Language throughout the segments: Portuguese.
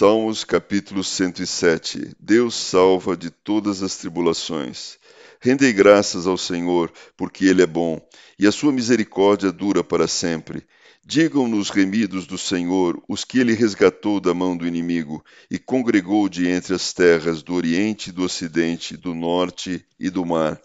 Salmos capítulo 107 Deus salva de todas as tribulações. Rendei graças ao Senhor, porque Ele é bom, e a sua misericórdia dura para sempre. Digam-nos remidos do Senhor os que ele resgatou da mão do inimigo e congregou de entre as terras do Oriente, do Ocidente, do Norte e do mar.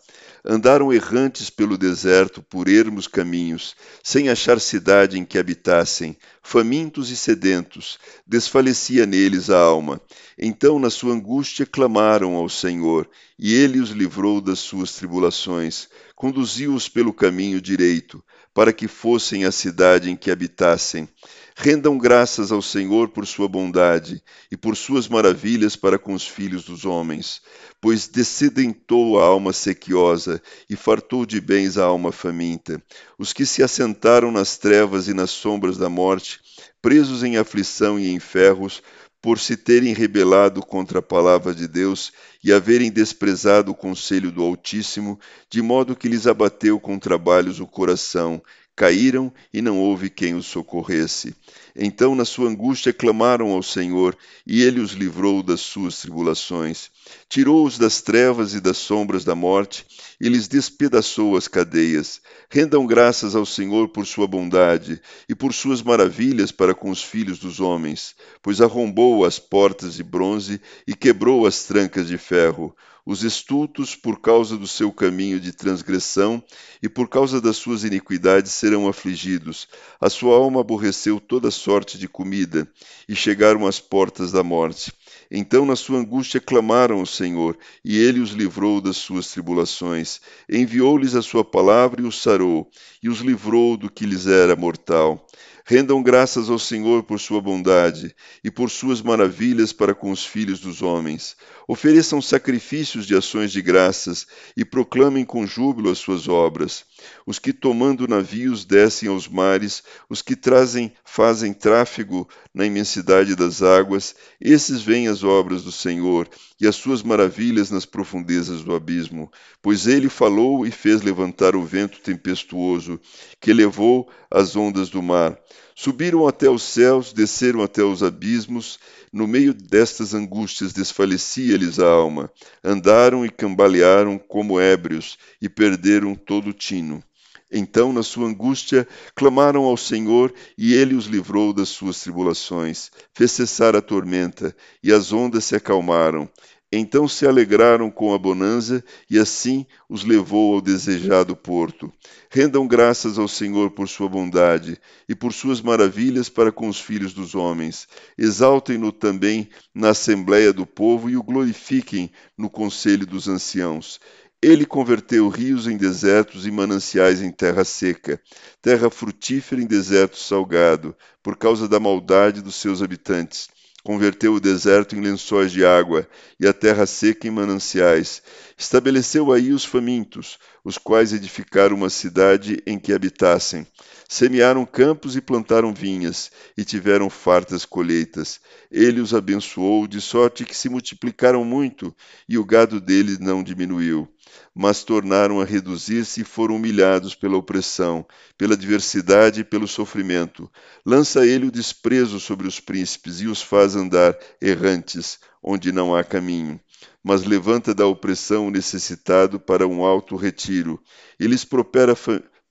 Andaram errantes pelo deserto por ermos caminhos, sem achar cidade em que habitassem, famintos e sedentos, desfalecia neles a alma. Então, na sua angústia, clamaram ao Senhor, e ele os livrou das suas tribulações, conduziu-os pelo caminho direito, para que fossem à cidade em que habitassem. Rendam graças ao Senhor por sua bondade e por suas maravilhas para com os filhos dos homens, pois descedentou a alma sequiosa e fartou de bens a alma faminta. Os que se assentaram nas trevas e nas sombras da morte, presos em aflição e em ferros, por se terem rebelado contra a palavra de Deus e haverem desprezado o conselho do Altíssimo, de modo que lhes abateu com trabalhos o coração, caíram e não houve quem os socorresse. Então, na sua angústia, clamaram ao Senhor, e ele os livrou das suas tribulações. Tirou-os das trevas e das sombras da morte, e lhes despedaçou as cadeias. Rendam graças ao Senhor por sua bondade e por suas maravilhas para com os filhos dos homens, pois arrombou as portas de bronze e quebrou as trancas de ferro os estultos, por causa do seu caminho de transgressão e por causa das suas iniquidades, serão afligidos. A sua alma aborreceu toda sorte de comida e chegaram às portas da morte. Então, na sua angústia, clamaram ao Senhor, e ele os livrou das suas tribulações. Enviou-lhes a sua palavra e os sarou, e os livrou do que lhes era mortal. Rendam graças ao Senhor por sua bondade e por suas maravilhas para com os filhos dos homens. Ofereçam sacrifícios de ações de graças e proclamem com júbilo as suas obras. Os que tomando navios descem aos mares, os que trazem fazem tráfego na imensidade das águas, esses veem as obras do Senhor e as suas maravilhas nas profundezas do abismo. Pois ele falou e fez levantar o vento tempestuoso, que levou as ondas do mar. Subiram até os céus, desceram até os abismos, no meio destas angústias desfalecia-lhes a alma. Andaram e cambalearam como ébrios e perderam todo o tino. Então, na sua angústia, clamaram ao Senhor e ele os livrou das suas tribulações. Fez cessar a tormenta e as ondas se acalmaram. Então se alegraram com a bonança e assim os levou ao desejado porto. Rendam graças ao Senhor por sua bondade e por suas maravilhas para com os filhos dos homens. Exaltem-no também na assembléia do povo e o glorifiquem no conselho dos anciãos. Ele converteu rios em desertos e mananciais em terra seca, terra frutífera em deserto salgado, por causa da maldade dos seus habitantes converteu o deserto em lençóis de água e a terra seca em mananciais. Estabeleceu aí os famintos, os quais edificaram uma cidade em que habitassem. Semearam campos e plantaram vinhas, e tiveram fartas colheitas. Ele os abençoou, de sorte que se multiplicaram muito, e o gado deles não diminuiu mas tornaram a reduzir-se e foram humilhados pela opressão, pela adversidade e pelo sofrimento. Lança ele o desprezo sobre os príncipes e os faz andar errantes, onde não há caminho. Mas levanta da opressão o necessitado para um alto retiro. Eles prospera,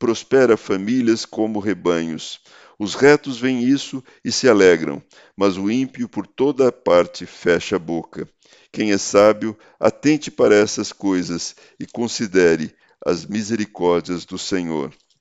prospera famílias como rebanhos. Os retos veem isso e se alegram, mas o ímpio por toda a parte fecha a boca. Quem é sábio, atente para essas coisas e considere as misericórdias do Senhor.